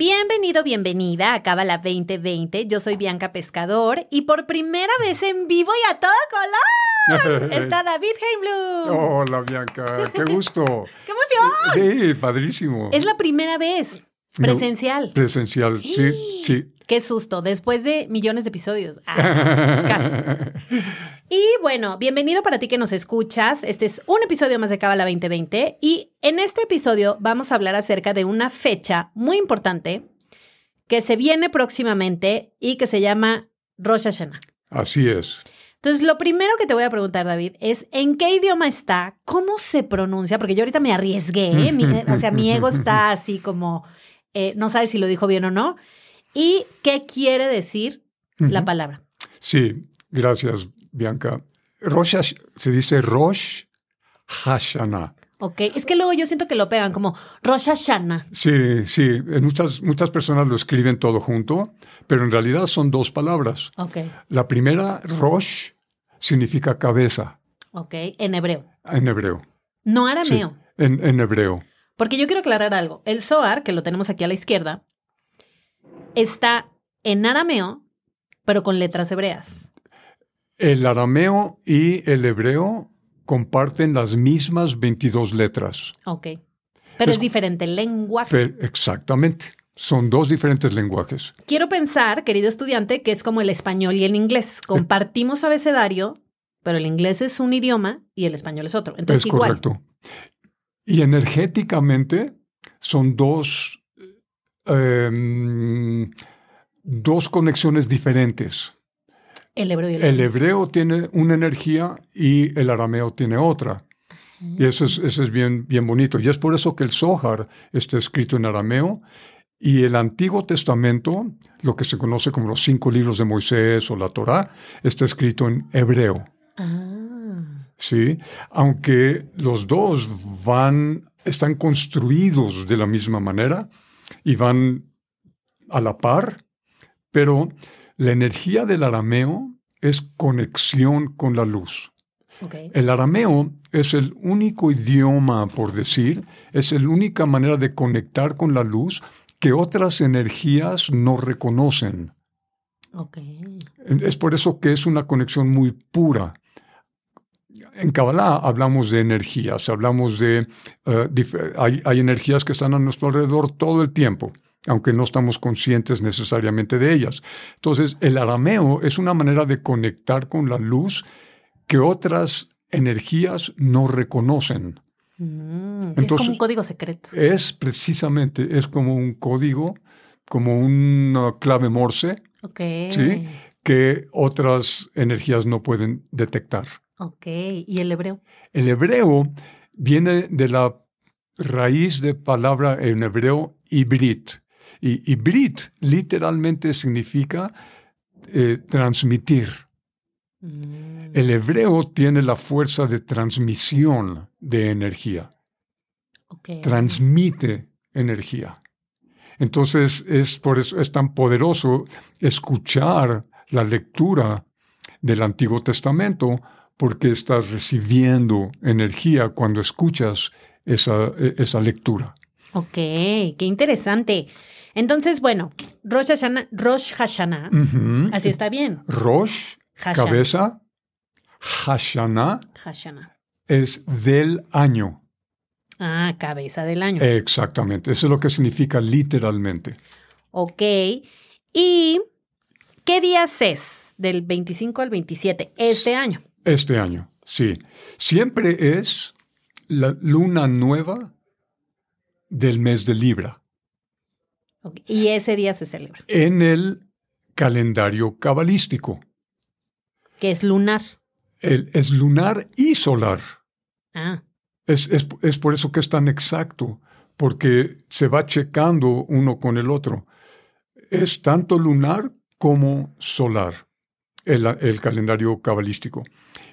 Bienvenido, bienvenida a Cábala 2020. Yo soy Bianca Pescador y por primera vez en vivo y a todo color está David Heimblum. Hola Bianca, qué gusto. ¡Qué emoción! Sí, padrísimo. Es la primera vez presencial. Presencial, sí, sí. Qué susto, después de millones de episodios. Ah, casi. Y bueno, bienvenido para ti que nos escuchas. Este es un episodio más de Cábala 2020 y en este episodio vamos a hablar acerca de una fecha muy importante que se viene próximamente y que se llama Rosh Hashanah. Así es. Entonces, lo primero que te voy a preguntar, David, es ¿en qué idioma está? ¿Cómo se pronuncia? Porque yo ahorita me arriesgué, ¿eh? mi, o sea, mi ego está así como, eh, no sabe si lo dijo bien o no. ¿Y qué quiere decir la palabra? Sí, gracias, Bianca. Rosh se dice Rosh Hashanah. Ok, es que luego yo siento que lo pegan como Rosh Hashanah. Sí, sí, muchas, muchas personas lo escriben todo junto, pero en realidad son dos palabras. Ok. La primera, Rosh, significa cabeza. Ok, en hebreo. En hebreo. No arameo. Sí, en, en hebreo. Porque yo quiero aclarar algo. El Zohar, que lo tenemos aquí a la izquierda, está en arameo, pero con letras hebreas. El arameo y el hebreo comparten las mismas 22 letras. Ok. Pero es, diferente el lenguaje. Exactamente. Son dos diferentes lenguajes. Quiero pensar, querido estudiante, que es como el español y el inglés. Compartimos abecedario, pero el inglés es un idioma y el español es otro. Entonces, es igual. correcto. Y energéticamente son dos, eh, dos conexiones diferentes. El hebreo y el, El hebreo tiene una energía y el arameo tiene otra. Y eso es, eso es bien, bien bonito. Y es por eso que el Zohar está escrito en arameo y el Antiguo Testamento, lo que se conoce como los cinco libros de Moisés o la Torá, está escrito en hebreo. Ah. ¿Sí? Aunque los dos van, están construidos de la misma manera y van a la par, pero la energía del arameo es conexión con la luz. Okay. El arameo es el único idioma, por decir, es la única manera de conectar con la luz que otras energías no reconocen. Okay. Es por eso que es una conexión muy pura. En Kabbalah hablamos de energías, hablamos de... Uh, hay, hay energías que están a nuestro alrededor todo el tiempo aunque no estamos conscientes necesariamente de ellas. Entonces, el arameo es una manera de conectar con la luz que otras energías no reconocen. Mm, Entonces, es como un código secreto. Es precisamente, es como un código, como una clave morse, okay. ¿sí? que otras energías no pueden detectar. Ok, ¿y el hebreo? El hebreo viene de la raíz de palabra en hebreo ibrit. Y ibrit literalmente significa eh, transmitir. Mm. El hebreo tiene la fuerza de transmisión de energía. Okay. Transmite energía. Entonces es por eso es tan poderoso escuchar la lectura del Antiguo Testamento porque estás recibiendo energía cuando escuchas esa, esa lectura. Ok, qué interesante. Entonces, bueno, Rosh Hashanah, Rosh Hashanah uh -huh. así está bien. Rosh, Hashanah. cabeza, Hashanah Hashanah. es del año. Ah, cabeza del año. Exactamente, eso es lo que significa literalmente. Ok, ¿y qué días es del 25 al 27 este año? Este año, sí. Siempre es la luna nueva del mes de Libra. Okay. Y ese día se celebra. En el calendario cabalístico. Que es lunar. El, es lunar y solar. Ah. Es, es, es, por eso que es tan exacto, porque se va checando uno con el otro. Es tanto lunar como solar. el, el calendario cabalístico,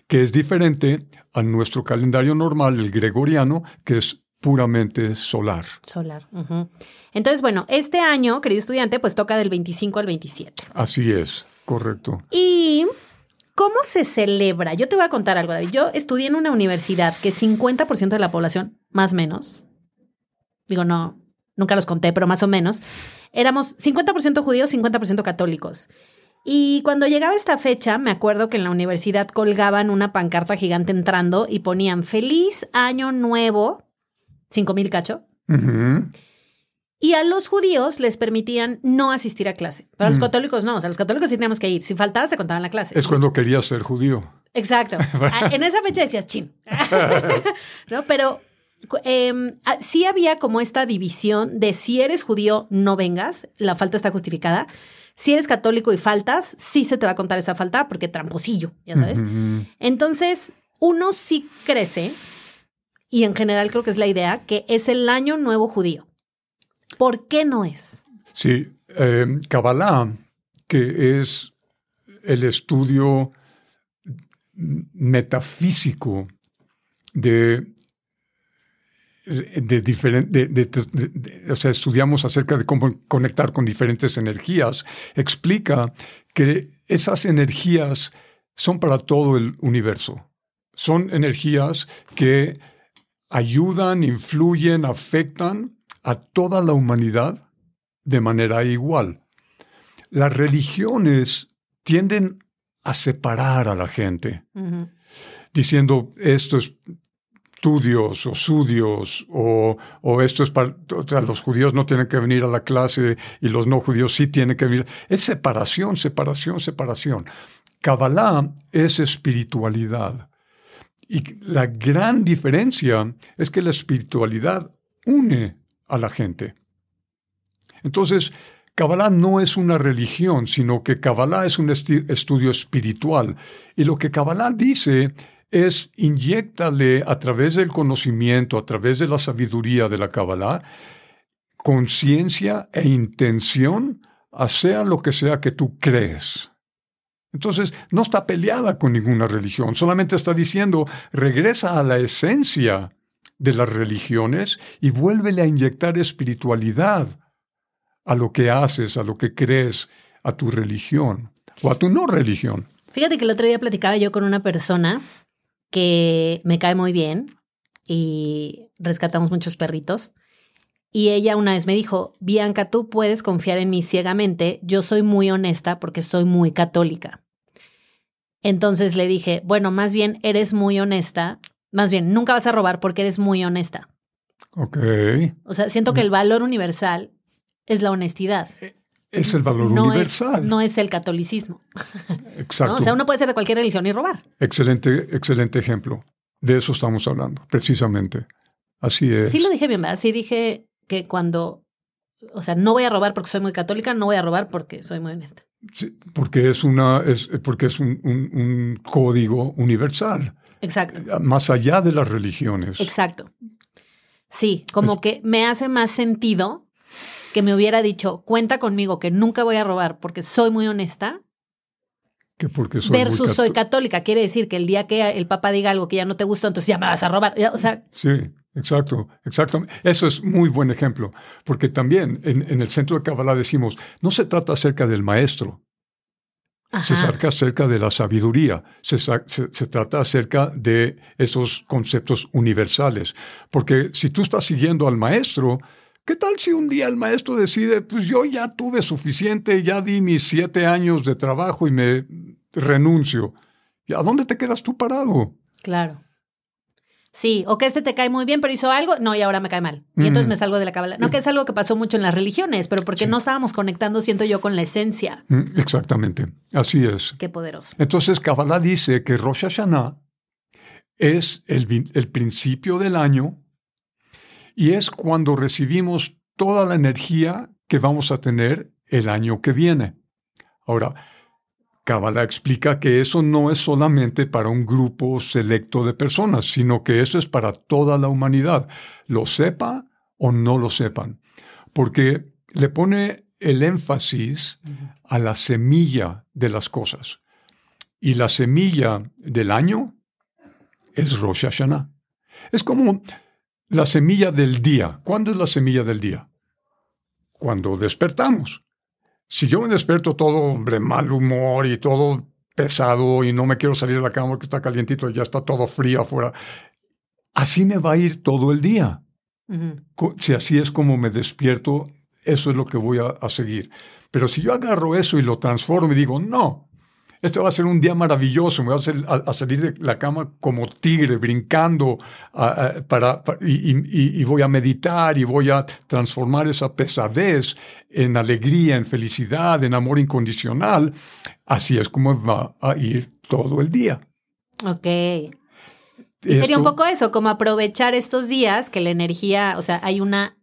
que es diferente a nuestro calendario normal, el gregoriano, que es puramente solar. Solar. Entonces, bueno, este año, querido estudiante, pues toca del 25 al 27. Así es, correcto. ¿Y cómo se celebra? Yo te voy a contar algo, David. Yo estudié en una universidad que 50% de la población, más o menos, digo, no, nunca los conté, pero más o menos, éramos 50% judíos, 50% católicos. Y cuando llegaba esta fecha, me acuerdo que en la universidad colgaban una pancarta gigante entrando y ponían Feliz Año Nuevo, 5000 cacho. Y a los judíos les permitían no asistir a clase. Pero a los Mm. católicos no. O sea, los católicos sí teníamos que ir. Si faltabas, te contaban la clase. Es cuando querías ser judío. Exacto. Ah, en esa fecha decías chin. ¿No? Pero em, ah, sí había como esta división de si eres judío, no vengas. La falta está justificada. Si eres católico y faltas, sí se te va a contar esa falta porque tramposillo, ya sabes. Entonces, uno sí crece, y en general creo que es la idea, que es el año nuevo judío. ¿Por qué no es? Sí, eh, Kabbalah, que es el estudio metafísico de, de diferente, de- de- o sea, estudiamos acerca de cómo conectar con diferentes energías, explica que esas energías son para todo el universo. Son energías que ayudan, influyen, afectan a toda la humanidad de manera igual. Las religiones tienden a separar a la gente, diciendo esto es tu Dios o su Dios, o, o esto es para, o sea, los judíos no tienen que venir a la clase y los no judíos sí tienen que venir. Es separación, separación, separación. Kabbalah es espiritualidad. Y la gran diferencia es que la espiritualidad une a la gente. Entonces, Kabbalah no es una religión, sino que Kabbalah es un estudio espiritual. Y lo que Kabbalah dice es inyectale a través del conocimiento, a través de la sabiduría de la Kabbalah, conciencia e intención a sea lo que sea que tú crees. Entonces, no está peleada con ninguna religión, solamente está diciendo, regresa a la esencia de las religiones y vuélvele a inyectar espiritualidad a lo que haces, a lo que crees, a tu religión o a tu no religión. Fíjate que el otro día platicaba yo con una persona que me cae muy bien y rescatamos muchos perritos. Y ella una vez me dijo, Bianca, tú puedes confiar en mí ciegamente, yo soy muy honesta porque soy muy católica. Entonces le dije, bueno, más bien eres muy honesta, más bien nunca vas a robar porque eres muy honesta. Ok. O sea, siento que el valor universal es la honestidad. Es el valor no universal. Es, no es el catolicismo. Exacto. ¿no? O sea, uno puede ser de cualquier religión y robar. Excelente, excelente ejemplo. De eso estamos hablando, precisamente. Así es. Sí lo dije bien, ¿verdad? Sí dije que cuando, o sea, no voy a robar porque soy muy católica, no voy a robar porque soy muy honesta. Sí, porque es una, es, porque es un, un- un código universal, Exacto, más allá de las religiones. exacto. Sí, como que me hace más sentido que me hubiera dicho, cuenta conmigo que nunca voy a robar porque soy muy honesta, Que porque soy muy versus soy cató- católica. Quiere decir que el día que el Papa diga algo que ya no te gustó, entonces ya me vas a robar. O sea, Sí, exacto, exacto. Eso es muy buen ejemplo, porque también en, en el centro de Kabbalah decimos, no se trata acerca del maestro, se trata acerca de la sabiduría, se, sa- se- se trata acerca de esos conceptos universales. Porque si tú estás siguiendo al maestro, ¿qué tal si un día el maestro decide, pues yo ya tuve suficiente, ya di mis siete años de trabajo y me renuncio? ¿Y a dónde te quedas tú parado? claro. Sí, o que este te cae muy bien, pero hizo algo, no, y ahora me cae mal. Y entonces Mm. me salgo de la cábala. No, que es algo que pasó mucho en las religiones, pero porque Sí. no estábamos conectando, siento yo, con la esencia. Mm, Exactamente, así es. Qué poderoso. Entonces, Kabbalah dice que Rosh Hashanah es el, el principio del año y es cuando recibimos toda la energía que vamos a tener el año que viene. Ahora, Kabbalah explica que eso no es solamente para un grupo selecto de personas, sino que eso es para toda la humanidad, lo sepa o no lo sepan, porque le pone el énfasis a la semilla de las cosas. Y la semilla del año es Rosh Hashanah. Es como la semilla del día. ¿Cuándo es la semilla del día? Cuando despertamos. Si yo me despierto todo hombre, mal humor y todo pesado y no me quiero salir de la cama porque está calientito y ya está todo frío afuera, así me va a ir todo el día. Si así es como me despierto, eso es lo que voy a seguir. Pero si yo agarro eso y lo transformo y digo, no, este va a ser un día maravilloso, me voy a, salir de la cama como tigre, brincando, para, y, voy a meditar y voy a transformar esa pesadez en alegría, en felicidad, en amor incondicional. Así es como va a ir todo el día. Ok. Y sería un poco eso, como aprovechar estos días que la energía, o sea, hay una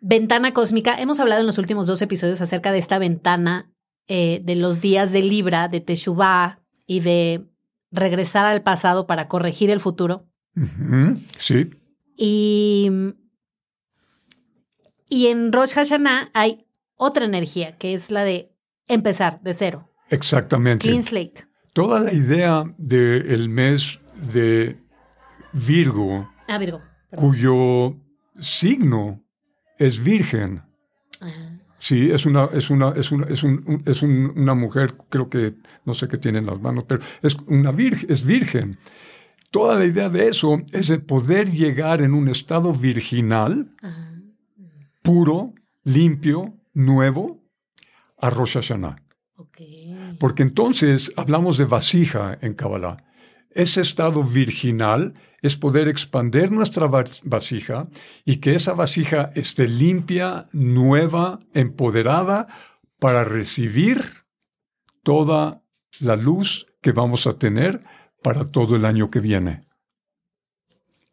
ventana cósmica. Hemos hablado en los últimos dos episodios acerca de esta ventana eh, de los días de Libra, de Teshuvah y de regresar al pasado para corregir el futuro. Sí. Y, y en Rosh Hashanah hay otra energía, que es la de empezar de cero. Exactamente. Clean slate. Toda la idea del mes de Virgo, ah, Virgo cuyo signo es virgen. Sí, es una, es una, es una, es un, es una mujer, creo que no sé qué tiene en las manos, pero es una virgen, es virgen. Toda la idea de eso es de poder llegar en un estado virginal, puro, limpio, nuevo, a Rosh Hashanah. Porque entonces hablamos de vasija en Kabbalah. Ese estado virginal es poder expandir nuestra vasija y que esa vasija esté limpia, nueva, empoderada para recibir toda la luz que vamos a tener para todo el año que viene.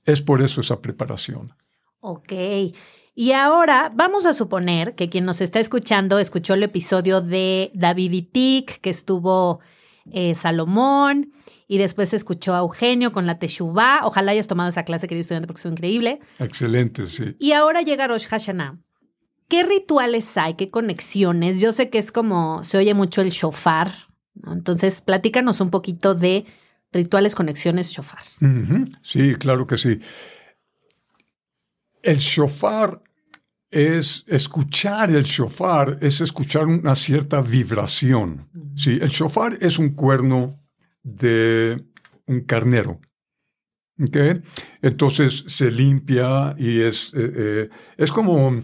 Es por eso esa preparación. Ok. Y ahora vamos a suponer que quien nos está escuchando escuchó el episodio de David y Tic, que estuvo eh, Salomón, y después escuchó a Eugenio con la Teshuvah. Ojalá hayas tomado esa clase, querido estudiante, porque es increíble. Excelente, sí. Y ahora llega Rosh Hashanah. ¿Qué rituales hay? ¿Qué conexiones? Yo sé que es como se oye mucho el shofar. Entonces, platícanos un poquito de rituales, conexiones, shofar. Sí, claro que sí. El shofar es escuchar el shofar, es escuchar una cierta vibración. Sí, el shofar es un cuerno de un carnero. ¿Okay? Entonces se limpia y es, eh, eh, es como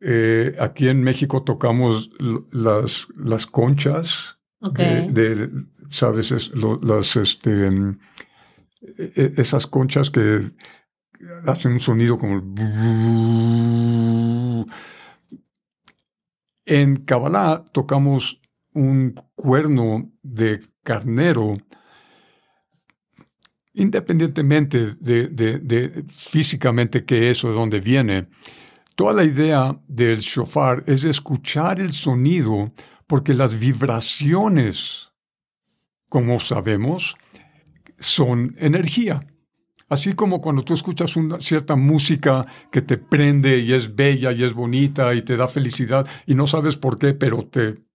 eh, aquí en México tocamos las, las conchas de, ¿sabes? las, este, e, e, esas conchas que hacen un sonido como... En Kabbalah tocamos un cuerno de carnero, independientemente de, físicamente qué es o de dónde viene, toda la idea del shofar es escuchar el sonido porque las vibraciones, como sabemos, son energía. Así como cuando tú escuchas una cierta música que te prende y es bella y es bonita y te da felicidad y no sabes por qué, pero te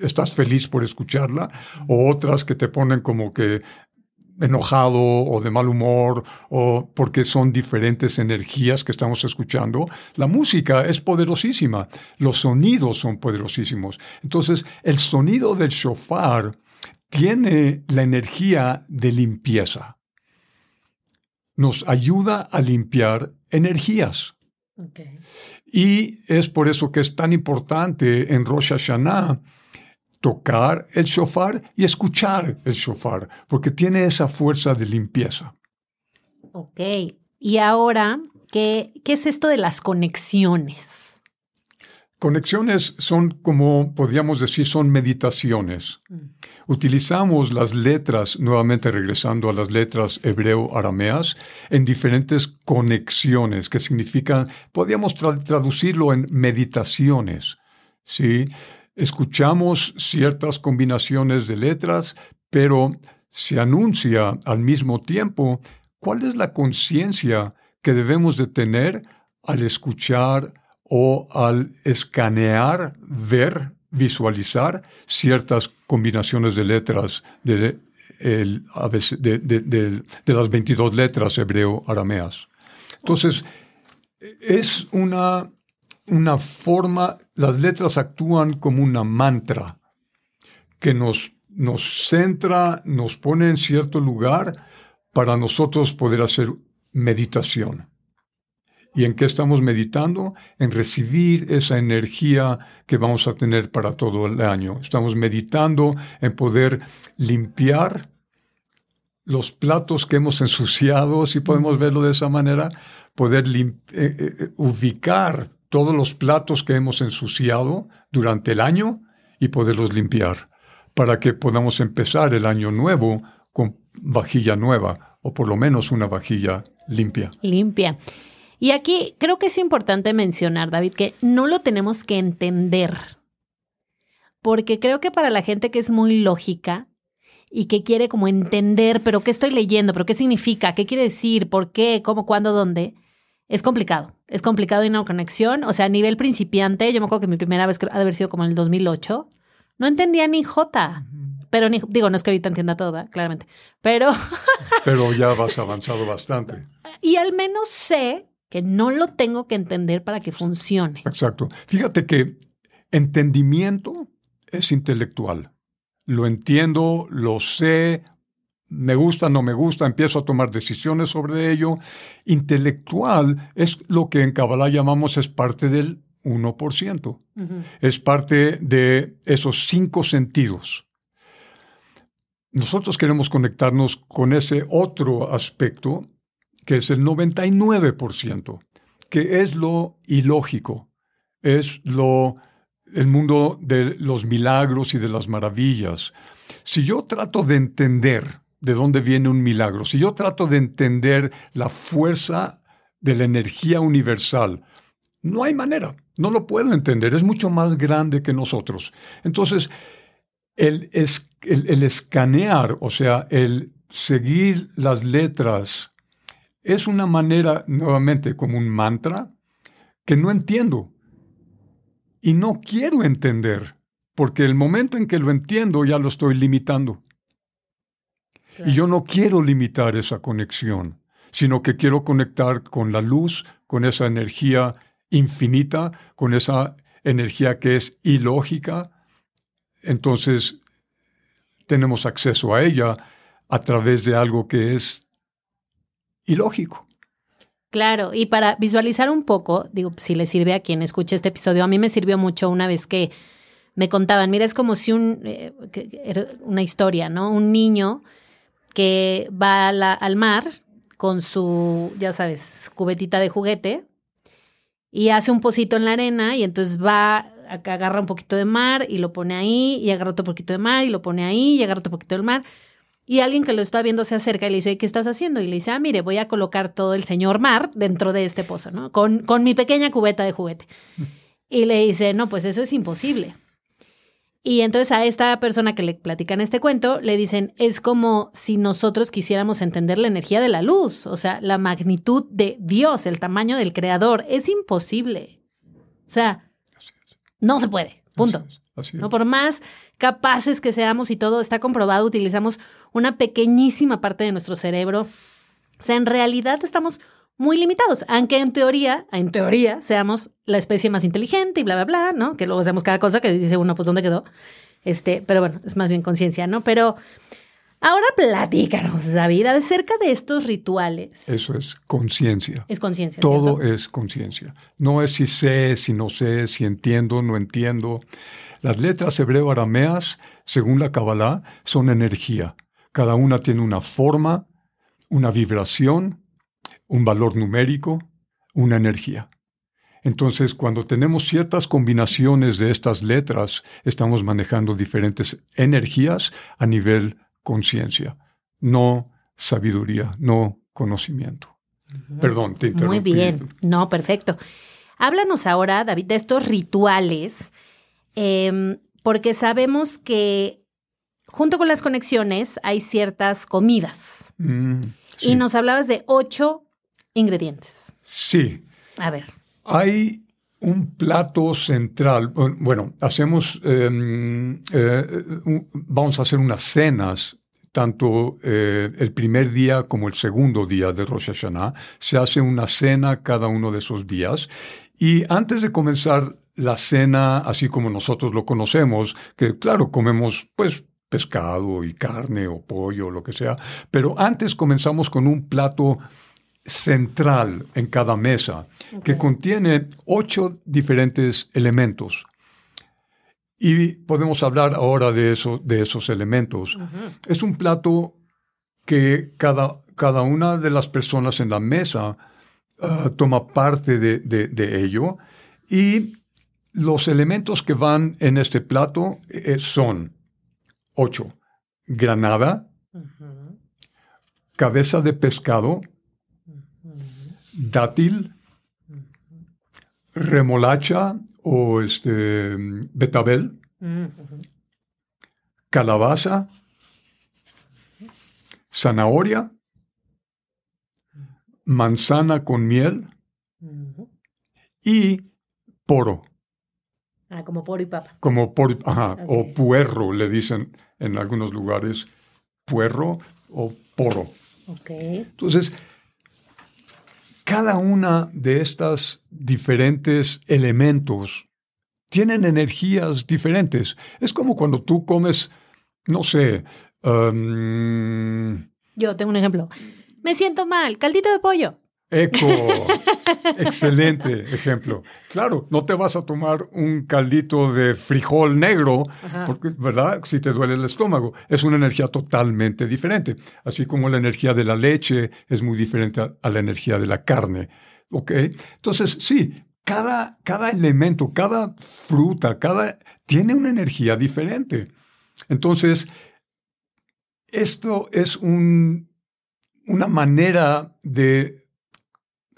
estás feliz por escucharla, o otras que te ponen como que enojado o de mal humor o porque son diferentes energías que estamos escuchando. La música es poderosísima, los sonidos son poderosísimos. Entonces, el sonido del shofar tiene la energía de limpieza. Nos ayuda a limpiar energías. Y es por eso que es tan importante en Rosh Hashanah tocar el shofar y escuchar el shofar, porque tiene esa fuerza de limpieza. Ok, y ahora, ¿qué, qué es esto de las conexiones? Conexiones son como podríamos decir, son meditaciones. Mm. Utilizamos las letras, nuevamente regresando a las letras hebreo-arameas, en diferentes conexiones, que significan, podríamos traducirlo en meditaciones. ¿sí? Escuchamos ciertas combinaciones de letras, pero se anuncia al mismo tiempo cuál es la conciencia que debemos de tener al escuchar o al escanear, ver, visualizar ciertas combinaciones de letras de, de las 22 letras hebreo-arameas. Entonces, es una, una forma, las letras actúan como una mantra que nos, nos centra, nos pone en cierto lugar para nosotros poder hacer meditación. ¿Y en qué estamos meditando? En recibir esa energía que vamos a tener para todo el año. Estamos meditando en poder limpiar los platos que hemos ensuciado, si podemos verlo de esa manera, poder eh, eh, ubicar todos los platos que hemos ensuciado durante el año y poderlos limpiar para que podamos empezar el año nuevo con vajilla nueva o por lo menos una vajilla limpia. Limpia. Y aquí creo que es importante mencionar, David, que no lo tenemos que entender, porque creo que para la gente que es muy lógica y que quiere como entender, pero qué estoy leyendo, pero qué significa, qué quiere decir, por qué, cómo, cuándo, dónde, es complicado. Es complicado y una conexión. O sea, a nivel principiante, yo me acuerdo que mi primera vez ha de haber sido como en el 2008, no entendía ni J. Pero ni, digo, no es que ahorita entienda todo, claramente. Pero. pero ya vas avanzado bastante. Y al menos sé que no lo tengo que entender para que funcione. Exacto. Fíjate que entendimiento es intelectual. Lo entiendo, lo sé, me gusta, no me gusta, empiezo a tomar decisiones sobre ello. Intelectual es lo que en Kabbalah llamamos es parte del 1%. Es parte de esos cinco sentidos. Nosotros queremos conectarnos con ese otro aspecto que es el 99%, que es lo ilógico, es lo el mundo de los milagros y de las maravillas. Si yo trato de entender de dónde viene un milagro, si yo trato de entender la fuerza de la energía universal, no hay manera, no lo puedo entender, es mucho más grande que nosotros. Entonces, el, el escanear, o sea, el seguir las letras es una manera, nuevamente, como un mantra, que no entiendo. Y no quiero entender, porque el momento en que lo entiendo ya lo estoy limitando. Y yo no quiero limitar esa conexión, sino que quiero conectar con la luz, con esa energía infinita, con esa energía que es ilógica. Entonces, tenemos acceso a ella a través de algo que es ilógico. Claro, y para visualizar un poco, digo, si le sirve a quien escuche este episodio, a mí me sirvió mucho una vez que me contaban, mira, es como si un, eh, una historia, ¿no? Un niño que va al mar con su, ya sabes, cubetita de juguete y hace un pocito en la arena y entonces va, agarra un poquito de mar y lo pone ahí y agarra otro poquito de mar y lo pone ahí y agarra otro poquito del mar y alguien que lo está viendo se acerca y le dice, ¿qué estás haciendo? Y le dice, ah, mire, voy a colocar todo el señor mar dentro de este pozo, ¿no? Con, con mi pequeña cubeta de juguete. Y le dice, no, pues eso es imposible. Y entonces a esta persona que le platican este cuento, le dicen, es como si nosotros quisiéramos entender la energía de la luz, o sea, la magnitud de Dios, el tamaño del creador. Es imposible. O sea, no se puede. Punto. ¿no? Por más capaces que seamos y todo está comprobado, utilizamos una pequeñísima parte de nuestro cerebro. O sea, en realidad estamos muy limitados, aunque en teoría, en teoría, seamos la especie más inteligente y bla, bla, bla, ¿no? Que luego hacemos cada cosa que dice uno, pues, ¿dónde quedó? Este, pero bueno, es más bien conciencia, ¿no? Pero ahora platícanos, David, acerca de estos rituales. Eso es conciencia. Es conciencia. Todo es conciencia. No es si sé, si no sé, si entiendo, no entiendo. Las letras hebreo-arameas, según la Kabbalah, son energía. Cada una tiene una forma, una vibración, un valor numérico, una energía. Entonces, cuando tenemos ciertas combinaciones de estas letras, estamos manejando diferentes energías a nivel conciencia, no sabiduría, no conocimiento. Perdón, te interrumpí. Muy bien, no, perfecto. Háblanos ahora, David, de estos rituales, em, porque sabemos que junto con las conexiones hay ciertas comidas. Mm, y nos hablabas de ocho ingredientes. Sí. A ver. Hay un plato central. Bueno, hacemos, em, eh, vamos a hacer unas cenas, tanto eh, el primer día como el segundo día de Rosh Hashanah. Se hace una cena cada uno de esos días. Y antes de comenzar la cena, así como nosotros lo conocemos, que claro, comemos pues pescado y carne o pollo, o lo que sea, pero antes comenzamos con un plato central en cada mesa que contiene ocho diferentes elementos. Y podemos hablar ahora de, eso, de esos elementos. Es un plato que cada, cada, una de las personas en la mesa ah, toma parte de, de, ello y los elementos que van en este plato eh, son ocho. Granada, cabeza de pescado, dátil, remolacha o este, betabel, calabaza, zanahoria, manzana con miel y poro. Ah, como poro y papa. Como poro, ajá, o puerro, le dicen en algunos lugares, puerro o poro. Ok. Entonces, cada una de estas diferentes elementos tienen energías diferentes. Es como cuando tú comes, no sé. Um, Yo tengo un ejemplo. Me siento mal, caldito de pollo. Eco, excelente ejemplo. Claro, no te vas a tomar un caldito de frijol negro, porque, ¿verdad? Si te duele el estómago. Es una energía totalmente diferente. Así como la energía de la leche es muy diferente a, la energía de la carne. ¿Ok? Entonces, sí, cada, cada elemento, cada fruta, cada tiene una energía diferente. Entonces, esto es un, una manera de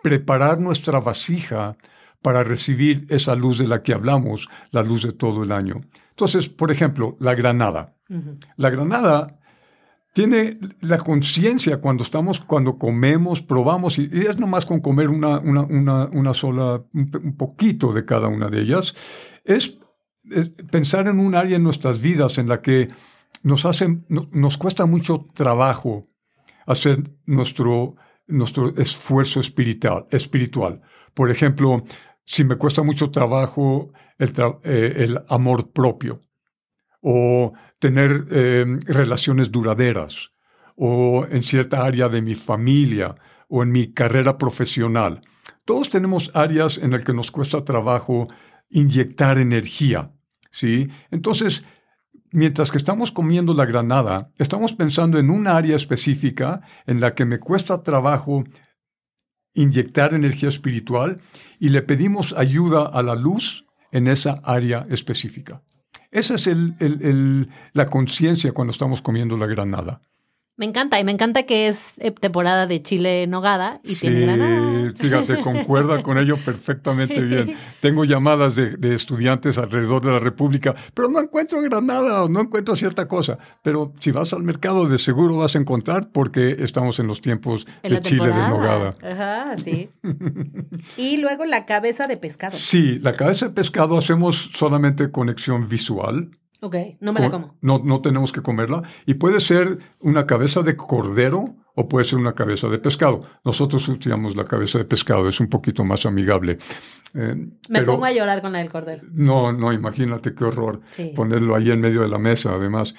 preparar nuestra vasija para recibir esa luz de la que hablamos, la luz de todo el año. Entonces, por ejemplo, la granada. La granada tiene la conciencia cuando estamos, cuando comemos, probamos, y, es nomás con comer una, una, sola, un, poquito de cada una de ellas, es, pensar en un área en nuestras vidas en la que nos, hace, nos cuesta mucho trabajo hacer nuestro, nuestro esfuerzo espiritual, espiritual. Por ejemplo, si me cuesta mucho trabajo el, eh, amor propio o tener em, relaciones duraderas o en cierta área de mi familia o en mi carrera profesional. Todos tenemos áreas en las que nos cuesta trabajo inyectar energía, ¿sí? Entonces, mientras que estamos comiendo la granada, estamos pensando en un área específica en la que me cuesta trabajo inyectar energía espiritual y le pedimos ayuda a la luz en esa área específica. Esa es la conciencia cuando estamos comiendo la granada. Me encanta, y me encanta que es eh, temporada de chile en nogada y tiene granada. Fíjate, concuerda con ello perfectamente bien. Tengo llamadas de, estudiantes alrededor de la República, pero no encuentro granada o no encuentro cierta cosa. Pero si vas al mercado, de seguro vas a encontrar porque estamos en los tiempos de chile de nogada. Ajá, sí. y luego la cabeza de pescado. Sí, la cabeza de pescado hacemos solamente conexión visual. Ok, no me la como. No, no tenemos que comerla. Y puede ser una cabeza de cordero o puede ser una cabeza de pescado. Nosotros utilizamos la cabeza de pescado, es un poquito más amigable. Eh, me pongo a llorar con la del cordero. No, no, imagínate qué horror ponerlo ahí en medio de la mesa, además.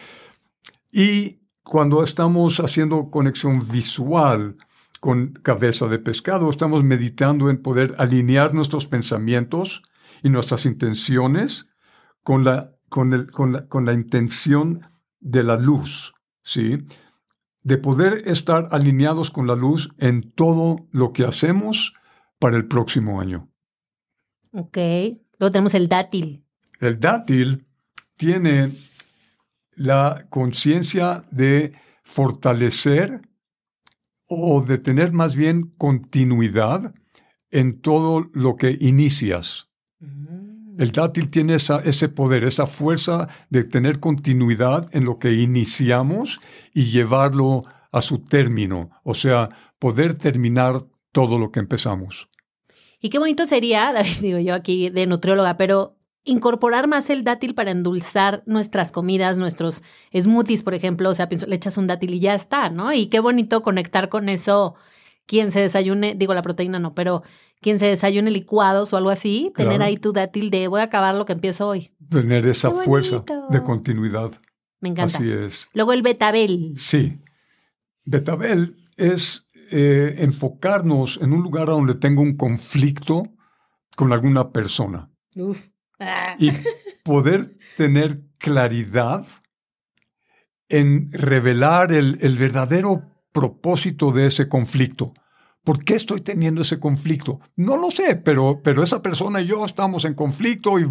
Y cuando estamos haciendo conexión visual con cabeza de pescado, estamos meditando en poder alinear nuestros pensamientos y nuestras intenciones con la con, el, con, la, con la intención de la luz, ¿sí? De poder estar alineados con la luz en todo lo que hacemos para el próximo año. Ok. Luego tenemos el dátil. El dátil tiene la conciencia de fortalecer o de tener más bien continuidad en todo lo que inicias. El dátil tiene esa, ese poder, esa fuerza de tener continuidad en lo que iniciamos y llevarlo a su término, o sea, poder terminar todo lo que empezamos. Y qué bonito sería, David, digo yo aquí de nutrióloga, pero incorporar más el dátil para endulzar nuestras comidas, nuestros smoothies, por ejemplo. O sea, pienso, le echas un dátil y ya está, ¿no? Y qué bonito conectar con eso. Quien se desayune, digo la proteína no, pero quien se desayune licuados o algo así, tener ahí tu dátil de voy a acabar lo que empiezo hoy. Tener esa fuerza de continuidad. Me encanta. Así es. Luego el betabel. Sí. Betabel es eh, enfocarnos en un lugar donde tengo un conflicto con alguna persona Uf. Ah. y poder tener claridad en revelar el, el verdadero propósito de ese conflicto. ¿Por qué estoy teniendo ese conflicto? No lo sé, pero, pero esa persona y yo estamos en conflicto y,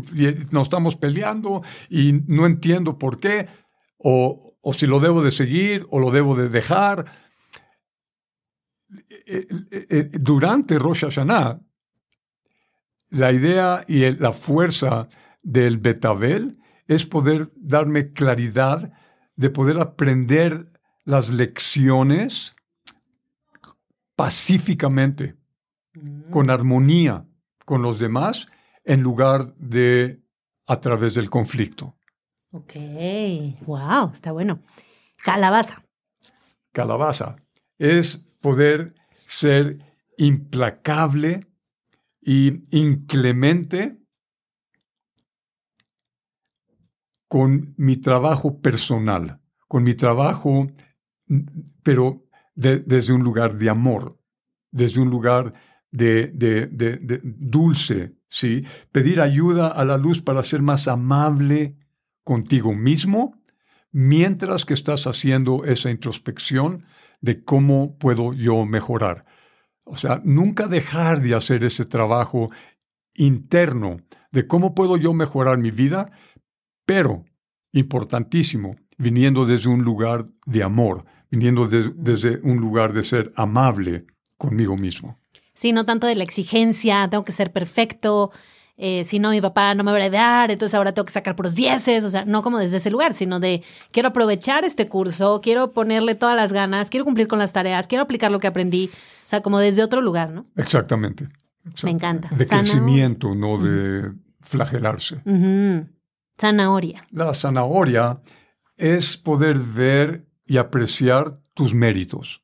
nos estamos peleando y no entiendo por qué, o, o si lo debo de seguir o lo debo de dejar. Eh, eh, eh, Durante Rosh Hashanah, la idea y la fuerza del Betabel es poder darme claridad de poder aprender las lecciones pacíficamente, con armonía con los demás, en lugar de a través del conflicto. Ok. Wow, está bueno. Calabaza. Calabaza es poder ser implacable y inclemente con mi trabajo personal, con mi trabajo, mm, pero de- desde un lugar de amor, desde un lugar de- de dulce, ¿sí? Pedir ayuda a la luz para ser más amable contigo mismo, mientras que estás haciendo esa introspección de cómo puedo yo mejorar. O sea, nunca dejar de hacer ese trabajo interno de cómo puedo yo mejorar mi vida, pero, importantísimo, viniendo desde un lugar de amor, viniendo de- desde un lugar de ser amable conmigo mismo. Sí, no tanto de la exigencia, tengo que ser perfecto, eh, si no mi papá no me va a heredar, entonces ahora tengo que sacar puros dieces, o sea, no como desde ese lugar, sino de quiero aprovechar este curso, quiero ponerle todas las ganas, quiero cumplir con las tareas, quiero aplicar lo que aprendí, o sea, como desde otro lugar, ¿no? Exactamente. Me encanta. De Sana- crecimiento, no de flagelarse. Zanahoria. La zanahoria es poder ver y apreciar tus méritos.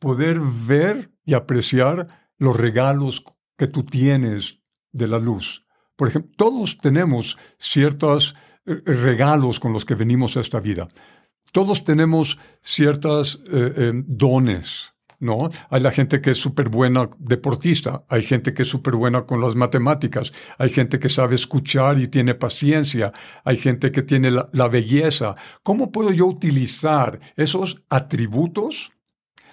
Poder ver y apreciar los regalos que tú tienes de la luz. Por ejemplo, todos tenemos ciertos eh, regalos con los que venimos a esta vida. Todos tenemos ciertos dones, ¿no? Hay la gente que es súper buena deportista, hay gente que es súper buena con las matemáticas, hay gente que sabe escuchar y tiene paciencia, hay gente que tiene la, belleza. ¿Cómo puedo yo utilizar esos atributos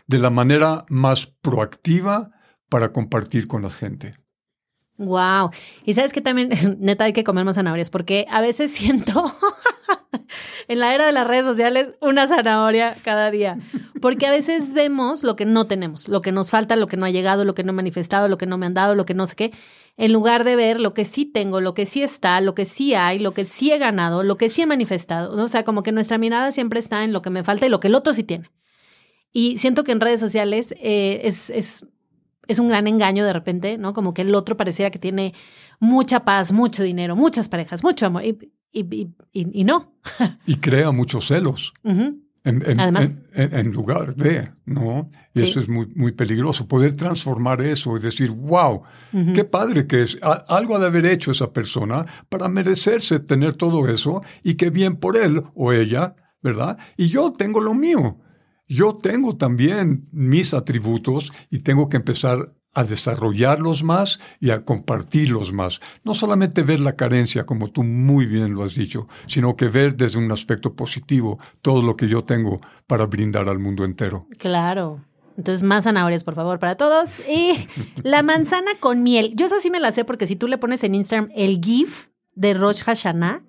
de la manera más proactiva para compartir con la gente? Wow. Y sabes que también, neta, hay que comer más zanahorias, porque a veces siento en la era de las redes sociales una zanahoria cada día. Porque a veces vemos lo que no tenemos, lo que nos falta, lo que no ha llegado, lo que no he manifestado, lo que no me han dado, lo que no sé qué, en lugar de ver lo que sí tengo, lo que sí está, lo que sí hay, lo que sí he ganado, lo que sí he manifestado. O sea, como que nuestra mirada siempre está en lo que me falta y lo que el otro sí tiene. Y siento que en redes sociales eh, es, es es un gran engaño de repente, ¿no? Como que el otro pareciera que tiene mucha paz, mucho dinero, muchas parejas, mucho amor, y, y, y- y no. Y crea muchos celos. En, en- Además- en- lugar de, ¿no? Y Sí. eso es muy, muy peligroso. Poder transformar eso y decir, wow, qué padre que es. A- algo ha de haber hecho esa persona para merecerse tener todo eso y qué bien por él o ella, ¿verdad? Y yo tengo lo mío. Yo tengo también mis atributos y tengo que empezar a desarrollarlos más y a compartirlos más. No solamente ver la carencia, como tú muy bien lo has dicho, sino que ver desde un aspecto positivo todo lo que yo tengo para brindar al mundo entero. Claro. Entonces, más zanahorias, por favor, para todos. Y la manzana con miel. Yo esa sí me la sé porque si tú le pones en Instagram el GIF de Rosh Hashanah,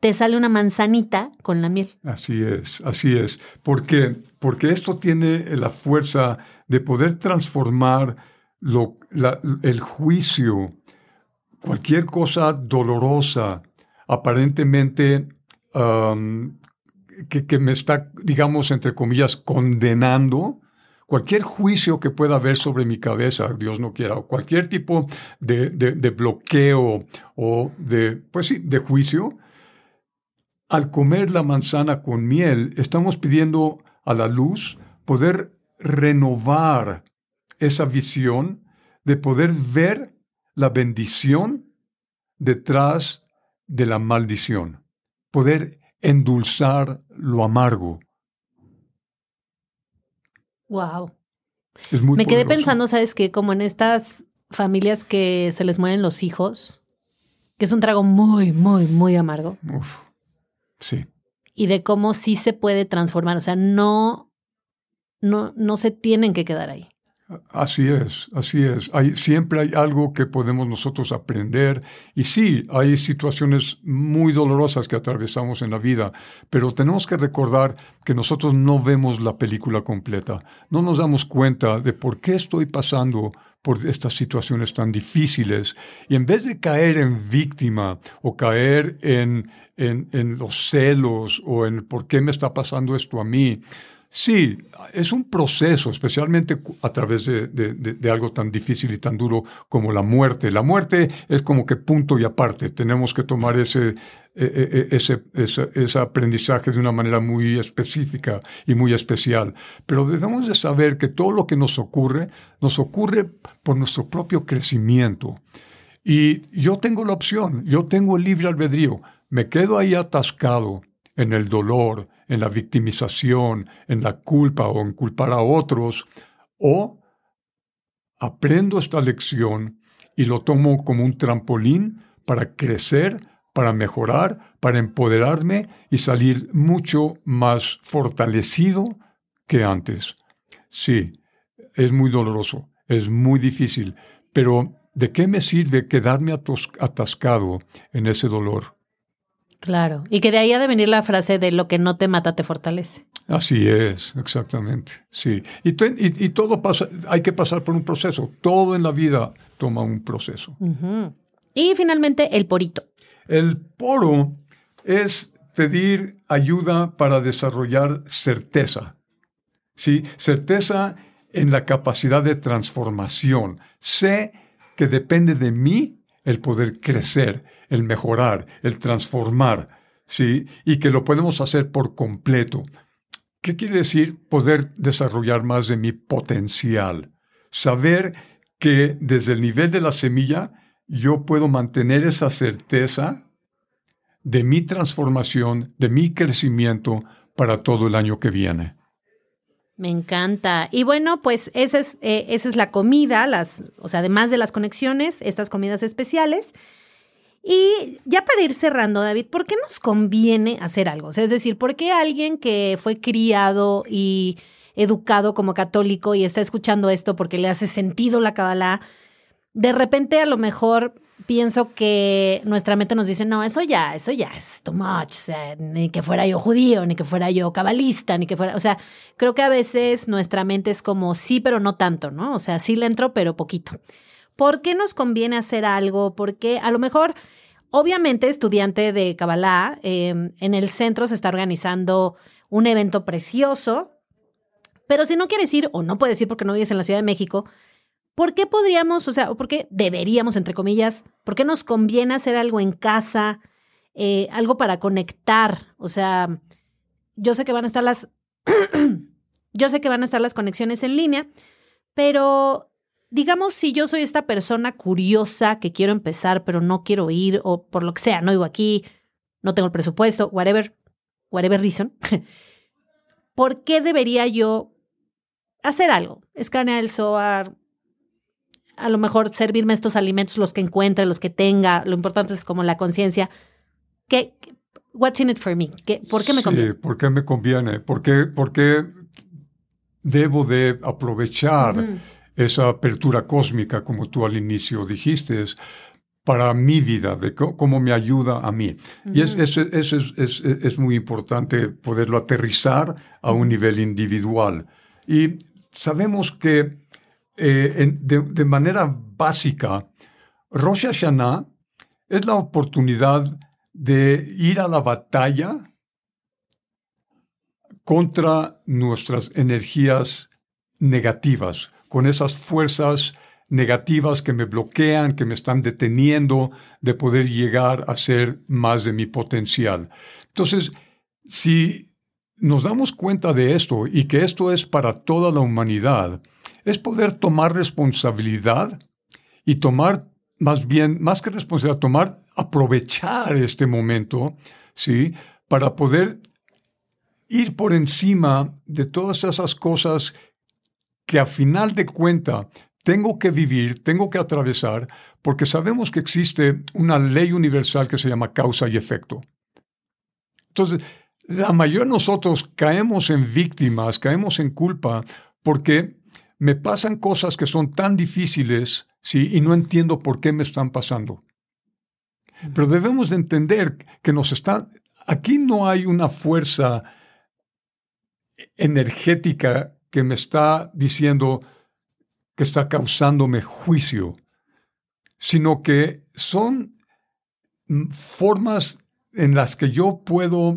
te sale una manzanita con la miel. Así es, así es. ¿Por qué? Porque esto tiene la fuerza de poder transformar lo- el juicio, cualquier cosa dolorosa, aparentemente que, que me está, digamos, entre comillas, condenando, cualquier juicio que pueda haber sobre mi cabeza, Dios no quiera, o cualquier tipo de, de bloqueo o de, pues sí, de juicio, al comer la manzana con miel, estamos pidiendo a la luz poder renovar esa visión de poder ver la bendición detrás de la maldición, poder endulzar lo amargo. Wow. Es muy Me quedé poderoso. pensando, ¿sabes qué? Como en estas familias que se les mueren los hijos, que es un trago muy, muy, muy amargo, Uf, sí. y de cómo sí se puede transformar. O sea, no, no, no se tienen que quedar ahí. Así es, así es. Hay, siempre hay algo que podemos nosotros aprender. Y sí, hay situaciones muy dolorosas que atravesamos en la vida, pero tenemos que recordar que nosotros no vemos la película completa. No nos damos cuenta de por qué estoy pasando por estas situaciones tan difíciles. Y en vez de caer en víctima o caer en, en, en los celos o en por qué me está pasando esto a mí, Sí, es un proceso, especialmente a través de, algo tan difícil y tan duro como la muerte. La muerte es como que punto y aparte. Tenemos que tomar ese, eh, eh, ese, ese, ese aprendizaje de una manera muy específica y muy especial. Pero debemos de saber que todo lo que nos ocurre, nos ocurre por nuestro propio crecimiento. Y yo tengo la opción, yo tengo el libre albedrío. Me quedo ahí atascado en el dolor, en la victimización, en la culpa o en culpar a otros, o aprendo esta lección y lo tomo como un trampolín para crecer, para mejorar, para empoderarme y salir mucho más fortalecido que antes. Sí, es muy doloroso, es muy difícil, pero ¿de qué me sirve quedarme atascado en ese dolor? Claro. Y que de ahí ha de venir la frase de lo que no te mata te fortalece. Así es, exactamente, sí. Y, te- y- y todo pasa, hay que pasar por un proceso. Todo en la vida toma un proceso. Y finalmente, el porito. El poro es pedir ayuda para desarrollar certeza. ¿sí? Certeza en la capacidad de transformación. Sé que depende de mí el poder crecer, el mejorar, el transformar, ¿sí? Y que lo podemos hacer por completo. ¿Qué quiere decir poder desarrollar más de mi potencial? Saber que desde el nivel de la semilla yo puedo mantener esa certeza de mi transformación, de mi crecimiento para todo el año que viene. Me encanta. Y bueno, pues esa es, eh, esa es la comida, las, o sea, además de las conexiones, estas comidas especiales. Y ya para ir cerrando, David, ¿por qué nos conviene hacer algo? O sea, es decir, ¿por qué alguien que fue criado y educado como católico y está escuchando esto porque le hace sentido la Kabbalah, de repente a lo mejor pienso que nuestra mente nos dice, no, eso ya, eso ya es too much, o sea, ni que fuera yo judío, ni que fuera yo cabalista, ni que fuera, o sea, creo que a veces nuestra mente es como sí, pero no tanto, ¿no? O sea, sí le entro, pero poquito. ¿Por qué nos conviene hacer algo? Porque a lo mejor, obviamente, estudiante de Kabbalah, eh, en el centro se está organizando un evento precioso, pero si no quieres ir o no puedes ir porque no vives en la Ciudad de México, ¿por qué podríamos, o sea, o por qué deberíamos, entre comillas, por qué nos conviene hacer algo en casa, eh, algo para conectar? O sea, yo sé que van a estar las, yo sé que van a estar las conexiones en línea, pero digamos si yo soy esta persona curiosa que quiero empezar, pero no quiero ir, o por lo que sea, no vivo aquí, no tengo el presupuesto, whatever, whatever reason, ¿por qué debería yo hacer algo? Escanear el SOAR, a lo mejor servirme estos alimentos, los que encuentre, los que tenga, lo importante es como la conciencia. ¿Qué, what's in it for me? ¿Qué, ¿Por qué me conviene? Sí, ¿por qué me conviene? ¿Por qué, por qué debo de aprovechar Ujú. esa apertura cósmica, como tú al inicio dijiste, para mi vida, de cómo me ayuda a mí? Y es, Ujú. es, es, es- es- es muy importante poderlo aterrizar a un nivel individual. Y sabemos que eh, de, de manera básica, Rosh Hashanah es la oportunidad de ir a la batalla contra nuestras energías negativas, con esas fuerzas negativas que me bloquean, que me están deteniendo de poder llegar a ser más de mi potencial. Entonces, si nos damos cuenta de esto y que esto es para toda la humanidad, es poder tomar responsabilidad y tomar más bien, más que responsabilidad, tomar, aprovechar este momento, ¿sí? Para poder ir por encima de todas esas cosas que a final de cuenta tengo que vivir, tengo que atravesar, porque sabemos que existe una ley universal que se llama causa y efecto. Entonces, la mayoría de nosotros caemos en víctimas, caemos en culpa, porque me pasan cosas que son tan difíciles, ¿sí? Y no entiendo por qué me están pasando. Pero debemos de entender que nos están, aquí no hay una fuerza energética que me está diciendo, que está causándome juicio, sino que son mm, formas en las que yo puedo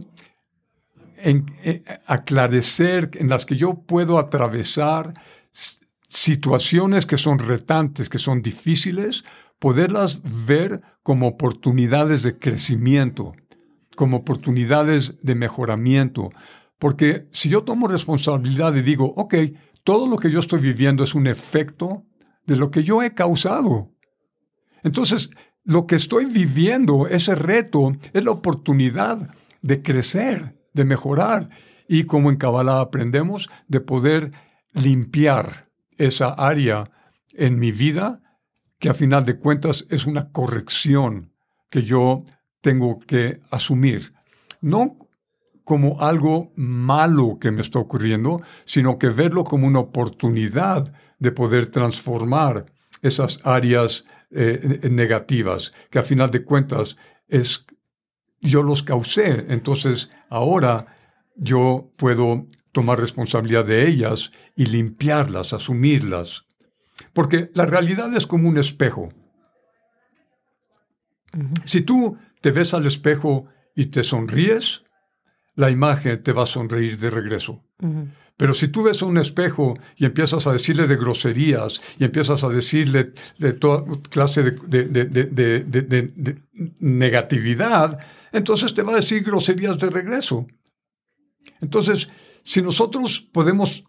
en, eh, aclarecer, en las que yo puedo atravesar situaciones que son retantes, que son difíciles, poderlas ver como oportunidades de crecimiento, como oportunidades de mejoramiento. Porque si yo tomo responsabilidad y digo, ok, todo lo que yo estoy viviendo es un efecto de lo que yo he causado. Entonces, lo que estoy viviendo, ese reto, es la oportunidad de crecer, de mejorar y como en Kabbalah aprendemos, de poder limpiar esa área en mi vida que a final de cuentas es una corrección que yo tengo que asumir. No como algo malo que me está ocurriendo, sino que verlo como una oportunidad de poder transformar esas áreas eh, negativas, que a final de cuentas es yo los causé, entonces ahora yo puedo tomar responsabilidad de ellas y limpiarlas, asumirlas. Porque la realidad es como un espejo. Si tú te ves al espejo y te sonríes, la imagen te va a sonreír de regreso. Pero si tú ves un espejo y empiezas a decirle de groserías y empiezas a decirle de toda clase de, negatividad, entonces te va a decir groserías de regreso. Entonces, si nosotros podemos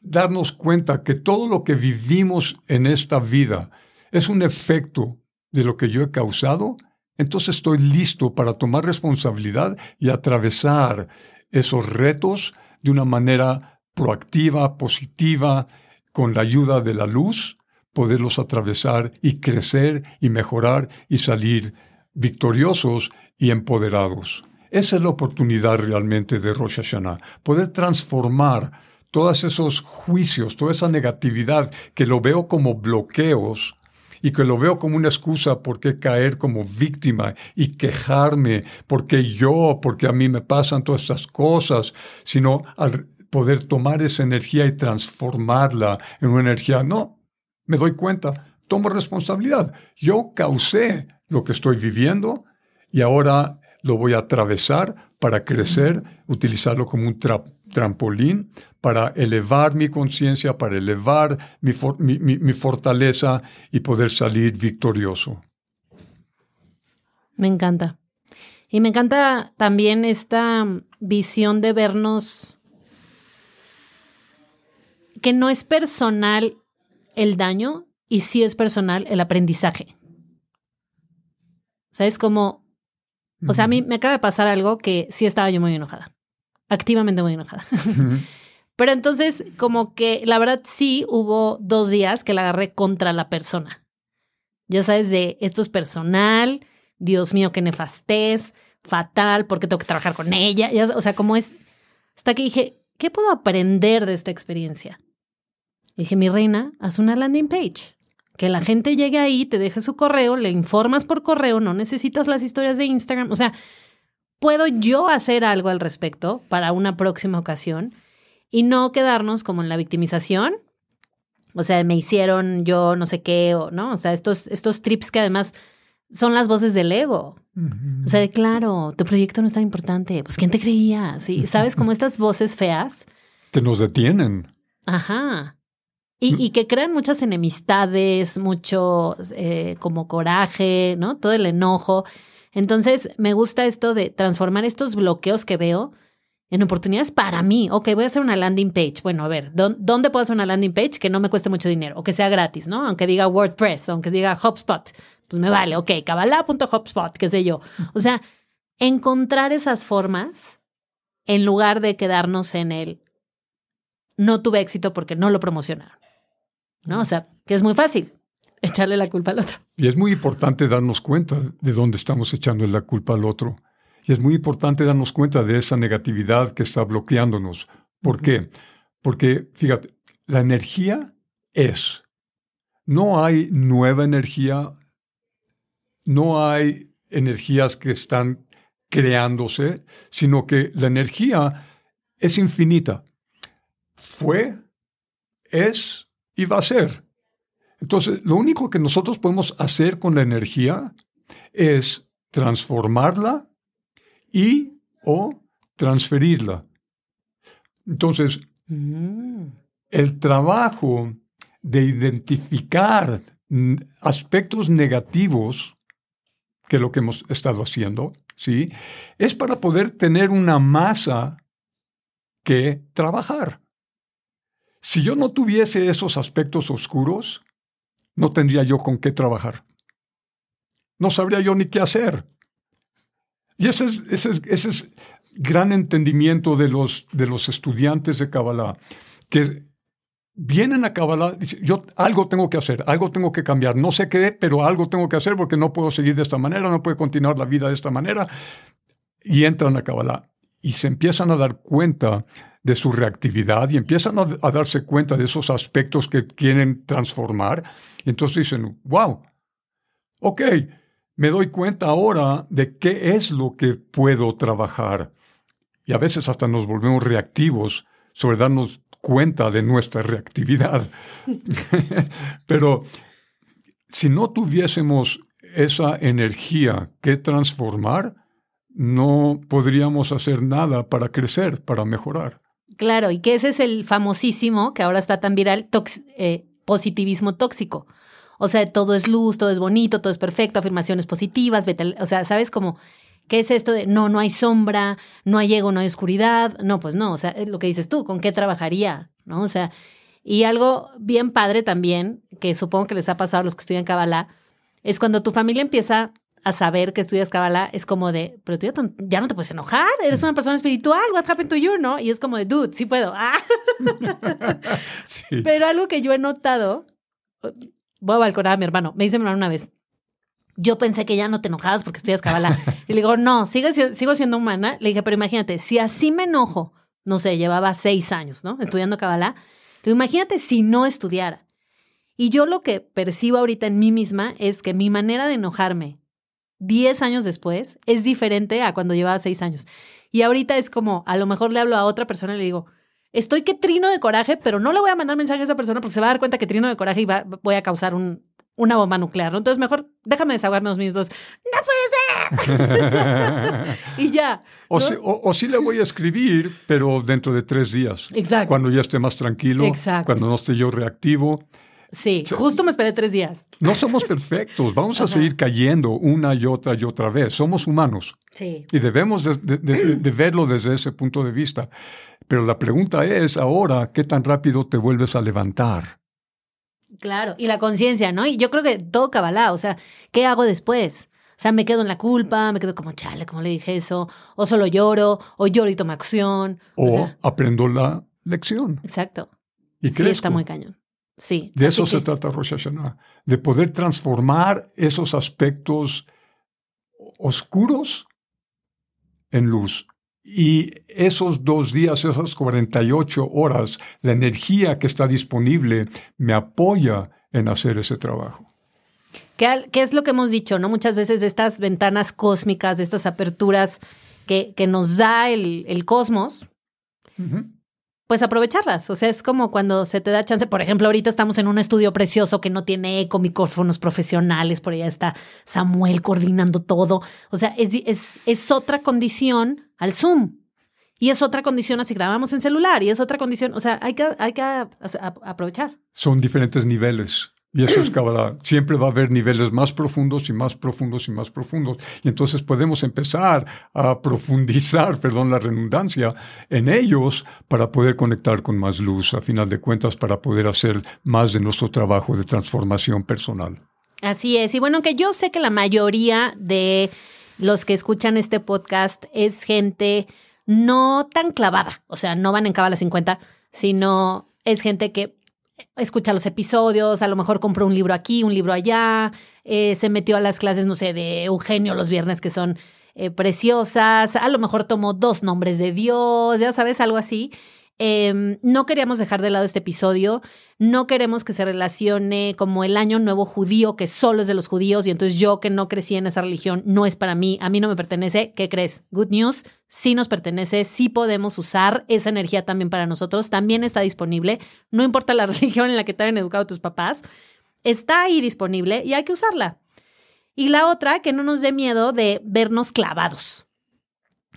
darnos cuenta que todo lo que vivimos en esta vida es un efecto de lo que yo he causado, entonces estoy listo para tomar responsabilidad y atravesar esos retos de una manera proactiva, positiva, con la ayuda de la luz, poderlos atravesar y crecer y mejorar y salir victoriosos y empoderados. Esa es la oportunidad realmente de Rosh Hashanah, poder transformar todos esos juicios, toda esa negatividad que lo veo como bloqueos y que lo veo como una excusa por qué caer como víctima y quejarme, porque yo, porque a mí me pasan todas estas cosas, sino al poder tomar esa energía y transformarla en una energía, no, me doy cuenta, tomo responsabilidad. Yo causé lo que estoy viviendo y ahora lo voy a atravesar para crecer, utilizarlo como un trampolín para elevar mi conciencia, para elevar mi, mi, fortaleza y poder salir victorioso. Me encanta. Y me encanta también esta visión de vernos que no es personal el daño y sí es personal el aprendizaje. ¿Sabes? Como o sea, a mí me acaba de pasar algo que sí estaba yo muy enojada, activamente muy enojada. Pero entonces, como que la verdad sí hubo dos días que la agarré contra la persona. Ya sabes, de esto es personal, Dios mío, qué nefastez, fatal, porque tengo que trabajar con ella. o sea, como es. Hasta que dije, ¿qué puedo aprender de esta experiencia? dije, mi reina, haz una landing page que la gente llegue ahí, te deje su correo, le informas por correo, no necesitas las historias de Instagram. O sea, puedo yo hacer algo al respecto para una próxima ocasión y no quedarnos como en la victimización. O sea, me hicieron yo no sé qué, o no. O sea, estos, estos trips que además son las voces del ego. O sea, de claro, tu proyecto no es tan importante. Pues, ¿quién te creía? Sí, ¿sabes? Como estas voces feas. Que nos detienen. Ajá. Y, y que crean muchas enemistades, mucho eh, como coraje, ¿no? Todo el enojo. Entonces, me gusta esto de transformar estos bloqueos que veo en oportunidades para mí. Ok, voy a hacer una landing page. Bueno, a ver, ¿dónde puedo hacer una landing page que no me cueste mucho dinero o que sea gratis, ¿no? Aunque diga WordPress, aunque diga HubSpot, pues me vale, ok, kabbalah.hubspot, qué sé yo. O sea, encontrar esas formas en lugar de quedarnos en el no tuve éxito porque no lo promocionaron. ¿No? O sea, que es muy fácil echarle la culpa al otro. Y es muy importante darnos cuenta de dónde estamos echando la culpa al otro. Y es muy importante darnos cuenta de esa negatividad que está bloqueándonos. ¿Por qué? Porque, fíjate, la energía es. No hay nueva energía, no hay energías que están creándose, sino que la energía es infinita. Fue, es y va a ser. Entonces, lo único que nosotros podemos hacer con la energía es transformarla y o transferirla. Entonces, mm. el trabajo de identificar aspectos negativos, que es lo que hemos estado haciendo, ¿sí? es para poder tener una masa que trabajar. Si yo no tuviese esos aspectos oscuros, no tendría yo con qué trabajar. No sabría yo ni qué hacer. Y ese es, ese es, ese es gran entendimiento de los, de los estudiantes de Kabbalah, que vienen a Kabbalah, dicen, yo algo tengo que hacer, algo tengo que cambiar, no sé qué, pero algo tengo que hacer porque no puedo seguir de esta manera, no puedo continuar la vida de esta manera, y entran a Kabbalah y se empiezan a dar cuenta de su reactividad y empiezan a, darse cuenta de esos aspectos que quieren transformar, entonces dicen, wow, ok, me doy cuenta ahora de qué es lo que puedo trabajar. Y a veces hasta nos volvemos reactivos sobre darnos cuenta de nuestra reactividad. Pero si no tuviésemos esa energía que transformar, no podríamos hacer nada para crecer, para mejorar. Claro, y que ese es el famosísimo, que ahora está tan viral, eh, positivismo tóxico. O sea, todo es luz, todo es bonito, todo es perfecto, afirmaciones positivas, o sea, ¿sabes cómo? ¿Qué es esto de no, no hay sombra, no hay ego, no hay oscuridad? No, pues no, o sea, lo que dices tú, ¿con qué trabajaría? ¿No? O sea, y algo bien padre también, que supongo que les ha pasado a los que estudian Kabbalah, es cuando tu familia empieza a saber que estudias Kabbalah, es como de, pero tú ya, no te puedes enojar, eres una persona espiritual, what happened to you, ¿no? Y es como de, dude, sí puedo. Pero algo que yo he notado voy a balconar a mi hermano. Me dice mi hermano una vez, yo pensé que ya no te enojabas porque estudias Kabbalah. y le digo, no, sigo, sigo siendo humana. Le dije, pero imagínate, si así me enojo, no sé, llevaba seis años, ¿no? Estudiando Kabbalah. Le imagínate si no estudiara. Y yo lo que percibo ahorita en mí misma es que mi manera de enojarme diez años después es diferente a cuando llevaba seis años. Y ahorita es como, a lo mejor le hablo a otra persona y le digo, estoy que trino de coraje, pero no le voy a mandar mensaje a esa persona porque se va a dar cuenta que trino de coraje y va, voy a causar un, una bomba nuclear, ¿no? Entonces mejor déjame desahogarme los minutos. ¡No puede ser! y ya. O, sí, le voy a escribir, pero dentro de tres días. Exacto. Cuando ya esté más tranquilo. Exacto. Cuando no esté yo reactivo. Sí, justo me esperé tres días. No somos perfectos, vamos a seguir cayendo una y otra y otra vez. Somos humanos. Sí. Y debemos de verlo desde ese punto de vista. Pero la pregunta es ahora, ¿qué tan rápido te vuelves a levantar? Claro, y la conciencia, ¿no? Y yo creo que todo cabalá, o sea, ¿qué hago después? O sea, me quedo en la culpa, me quedo como, chale, ¿cómo le dije eso? O solo lloro, o lloro y tomo acción. O, aprendo la lección. Exacto. Y sí, está muy cañón. Sí. De eso se trata Rosh Hashanah, de poder transformar esos aspectos oscuros en luz. Y esos dos días, esas 48 horas, la energía que está disponible me apoya en hacer ese trabajo. ¿Qué, es lo que hemos dicho, no? Muchas veces de estas ventanas cósmicas, de estas aperturas que, que nos da el, cosmos, pues aprovecharlas. O sea, es como cuando se te da chance. Por ejemplo, ahorita estamos en un estudio precioso que no tiene eco, micrófonos profesionales, por allá está Samuel coordinando todo. O sea, es, es, es otra condición al Zoom. Y es otra condición así grabamos en celular y es otra condición, o sea, hay que, hay que aprovechar. Son diferentes niveles. Y eso es Kabbalah. Siempre va a haber niveles más profundos y más profundos y más profundos. Y entonces podemos empezar a profundizar, perdón la redundancia, en ellos para poder conectar con más luz, a final de cuentas, para poder hacer más de nuestro trabajo de transformación personal. Así es. Y bueno, que yo sé que la mayoría de los que escuchan este podcast es gente no tan clavada. O sea, no van en Kabbalah 50, sino es gente que escucha los episodios, a lo mejor compró un libro aquí, un libro allá, eh, se metió a las clases, no sé, de Eugenio los viernes que son eh, preciosas, a lo mejor tomó dos nombres de Dios, ya sabes, algo así. Em, no queríamos dejar de lado este episodio, no queremos que se relacione como el año nuevo judío, que solo es de los judíos, y entonces yo que no crecí en esa religión, no es para mí, a mí no me pertenece. ¿Qué crees? Good news, sí nos pertenece, sí podemos usar esa energía también para nosotros, también está disponible, no importa la religión en la que te hayan educado tus papás, está ahí disponible y hay que usarla. Y la otra, que no nos dé miedo de vernos clavados.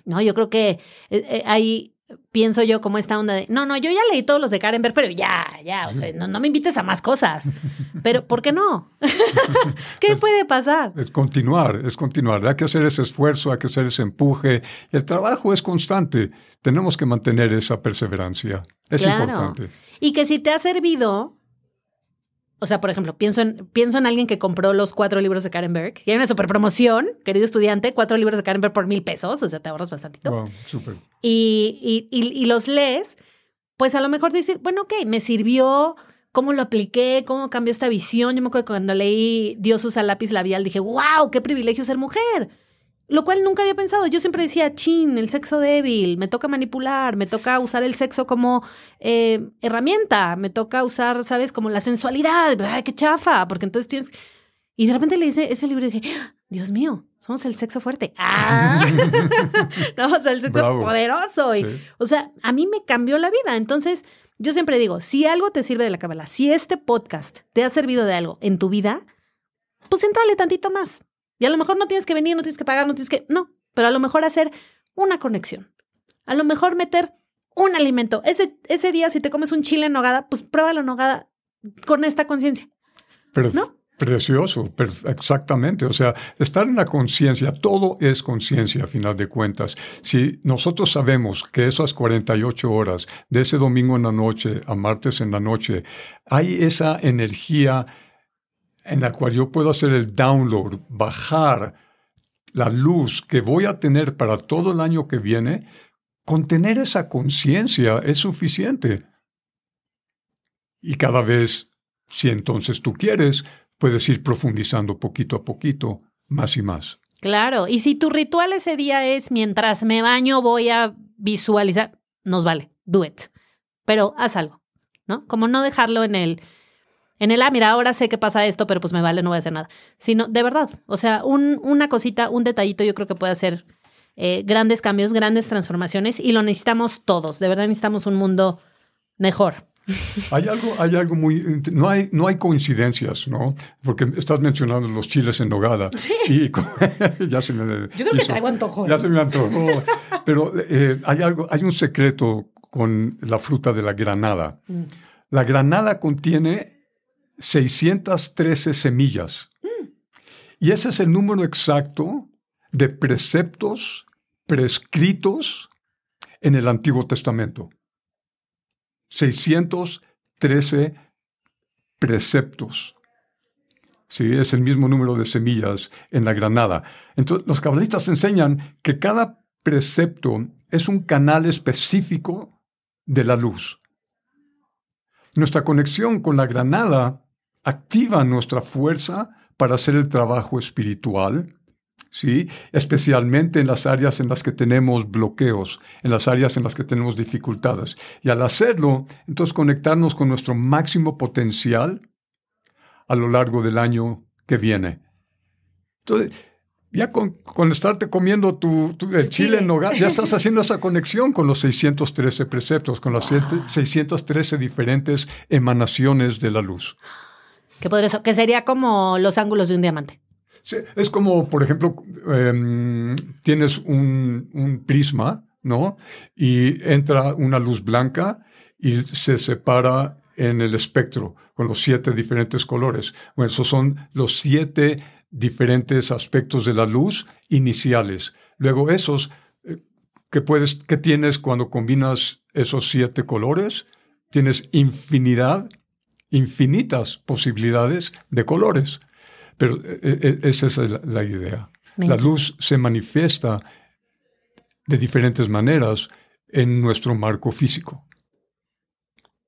¿No? Yo creo que eh, eh, hay pienso yo como esta onda de, no, no, yo ya leí todos los de Karenberg, pero ya, ya, o sea, no, me invites a más cosas. Pero, ¿por qué no? ¿Qué puede pasar? Es continuar, es continuar. Hay que hacer ese esfuerzo, hay que hacer ese empuje. El trabajo es constante. Tenemos que mantener esa perseverancia. Es importante. Y que si te ha servido, o sea, por ejemplo, pienso en, pienso en alguien que compró los cuatro libros de Karen Berg. Y hay una super promoción, querido estudiante, cuatro libros de Karen Berg por mil pesos. O sea, te ahorras bastantito. Wow, súper. Y, y, y, los lees, pues a lo mejor decir, bueno, ok, me sirvió, cómo lo apliqué, cómo cambió esta visión. Yo me acuerdo que cuando leí Dios usa lápiz labial, dije, wow, qué privilegio ser mujer. Lo cual nunca había pensado. Yo siempre decía, chin, el sexo débil, me toca manipular, me toca usar el sexo como eh, herramienta, me toca usar, ¿sabes? Como la sensualidad. ¡Ay, qué chafa! Porque entonces tienes... Y de repente le hice ese libro y dije, ¡Ah! Dios mío, somos el sexo fuerte. ¡Ah! no, o sea, el sexo poderoso. O sea, a mí me cambió la vida. Entonces, yo siempre digo, si algo te sirve de la cábala, si este podcast te ha servido de algo en tu vida, pues entrale tantito más. Y a lo mejor no tienes que venir, no tienes que pagar, no tienes que... No, pero a lo mejor hacer una conexión. A lo mejor meter un alimento. Ese, ese día, si te comes un chile en nogada, pues prueba la nogada con esta conciencia. Pero ¿no? Precioso, exactamente. O sea, estar en la conciencia, todo es conciencia a final de cuentas. Si nosotros sabemos que esas 48 horas, de ese domingo en la noche a martes en la noche, hay esa energía en la cual yo puedo hacer el download, bajar la luz que voy a tener para todo el año que viene, con tener esa conciencia es suficiente. Y cada vez, si entonces tú quieres, puedes ir profundizando poquito a poquito, más y más. Claro, y si tu ritual ese día es mientras me baño voy a visualizar, nos vale, do it. Pero haz algo, ¿no? Como no dejarlo en el en el, ah, mira, ahora sé que pasa esto, pero pues me vale, no voy a hacer nada. Sino, de verdad, o sea, un, una cosita, un detallito yo creo que puede hacer eh, grandes cambios, grandes transformaciones y lo necesitamos todos. De verdad necesitamos un mundo mejor. Hay algo, hay algo muy, no hay, no hay coincidencias, ¿no? Porque estás mencionando los chiles en nogada. Sí. Y ya se me Yo creo que traigo antojo. Ya se me antojó. Pero eh, hay algo, hay un secreto con la fruta de la granada. Mm. La granada contiene 613 semillas. Y ese es el número exacto de preceptos prescritos en el Antiguo Testamento. 613 preceptos. Sí, es el mismo número de semillas en la granada. Entonces, los cabalistas enseñan que cada precepto es un canal específico de la luz. Nuestra conexión con la granada activa nuestra fuerza para hacer el trabajo espiritual, ¿sí? especialmente en las áreas en las que tenemos bloqueos, en las áreas en las que tenemos dificultades. Y al hacerlo, entonces conectarnos con nuestro máximo potencial a lo largo del año que viene. Entonces, ya con, estarte comiendo tu, el chile en nogada, ya estás haciendo esa conexión con los 613 preceptos, con las 613 diferentes emanaciones de la luz. Que, podría, que sería como los ángulos de un diamante. es como, por ejemplo, em, tienes un, prisma ¿no? Y entra una luz blanca y se separa en el espectro con los siete diferentes colores. Bueno, esos son los siete diferentes aspectos de la luz iniciales. Luego esos eh, que puedes que tienes cuando combinas esos siete colores, tienes infinidad, infinitas posibilidades de colores. Pero eh, eh, esa es la, idea. La luz se manifiesta de diferentes maneras en nuestro marco físico.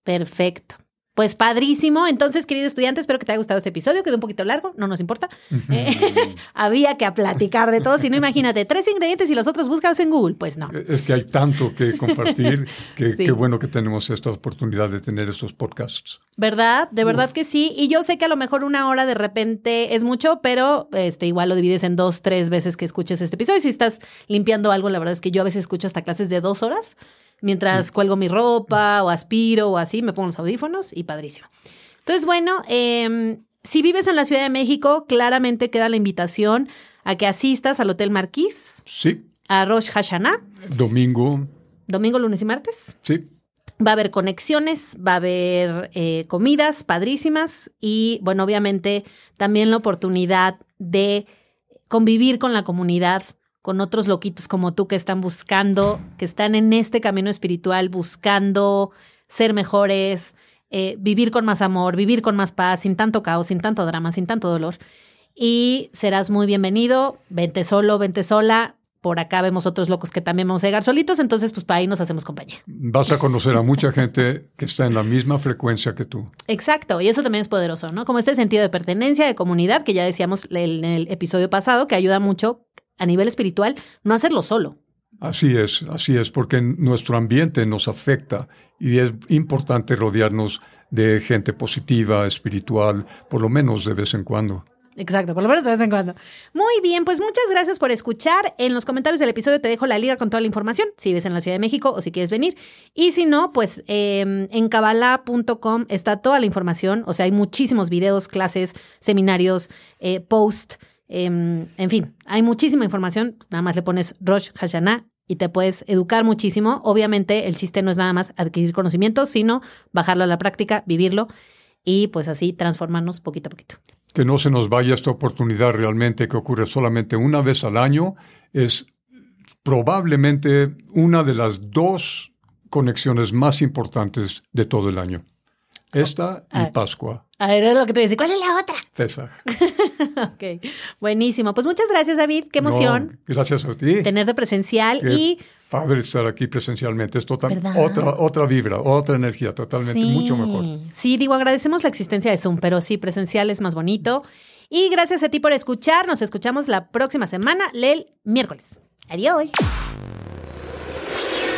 Perfecto. Pues padrísimo. Entonces, querido estudiante, espero que te haya gustado este episodio. Quedó un poquito largo, no nos importa. Eh, había que platicar de todo. Si no, imagínate, tres ingredientes y los otros búscalos en Google. Pues no. Es que hay tanto que compartir que qué bueno que tenemos esta oportunidad de tener estos podcasts. ¿Verdad? De verdad que sí. Y yo sé que a lo mejor una hora de repente es mucho, pero este, igual lo divides en dos, tres veces que escuches este episodio. Si estás limpiando algo, la verdad es que yo a veces escucho hasta clases de dos horas mientras cuelgo mi ropa o aspiro o así, me pongo los audífonos y padrísimo. Entonces, bueno, em, si vives en la Ciudad de México, claramente queda la invitación a que asistas al Hotel Marquís. Sí. A Rosh Hashanah. Domingo. Domingo, lunes y martes. Sí. Va a haber conexiones, va a haber eh, comidas padrísimas y, bueno, obviamente también la oportunidad de convivir con la comunidad, con otros loquitos como tú que están buscando, que están en este camino espiritual, buscando ser mejores, eh, vivir con más amor, vivir con más paz, sin tanto caos, sin tanto drama, sin tanto dolor. Y serás muy bienvenido, vente solo, vente sola. Por acá vemos otros locos que también vamos a llegar solitos, entonces pues para ahí nos hacemos compañía. Vas a conocer a mucha gente que está en la misma frecuencia que tú. Exacto, y eso también es poderoso, ¿no? Como este sentido de pertenencia, de comunidad, que ya decíamos en el episodio pasado, que ayuda mucho a nivel espiritual, no hacerlo solo. Así es, así es, porque nuestro ambiente nos afecta y es importante rodearnos de gente positiva, espiritual, por lo menos de vez en cuando. Exacto, por lo menos de vez en cuando. Muy bien, pues muchas gracias por escuchar. En los comentarios del episodio te dejo la liga con toda la información, si vives en la Ciudad de México o si quieres venir. Y si no, pues em, en kabbalah.com está toda la información, o sea, hay muchísimos videos, clases, seminarios, eh, posts Em, en fin, hay muchísima información. Nada más le pones Rosh Hashanah y te puedes educar muchísimo. Obviamente, el chiste no es nada más adquirir conocimiento, sino bajarlo a la práctica, vivirlo y pues así transformarnos poquito a poquito. Que no se nos vaya esta oportunidad realmente que ocurre solamente una vez al año. Es probablemente una de las dos conexiones más importantes de todo el año. Esta y ah. Pascua. A ver, es lo que te decía. ¿Cuál es la otra? Pesaj. ok, buenísimo. Pues muchas gracias, David. Qué emoción. gracias a ti. Tenerte presencial y... Padre estar aquí presencialmente. Es total, otra, otra vibra, otra energía, totalmente mucho mejor. Sí, digo, agradecemos la existencia de Zoom, pero sí, presencial es más bonito. Y gracias a ti por escuchar. Nos escuchamos la próxima semana, el miércoles. Adiós.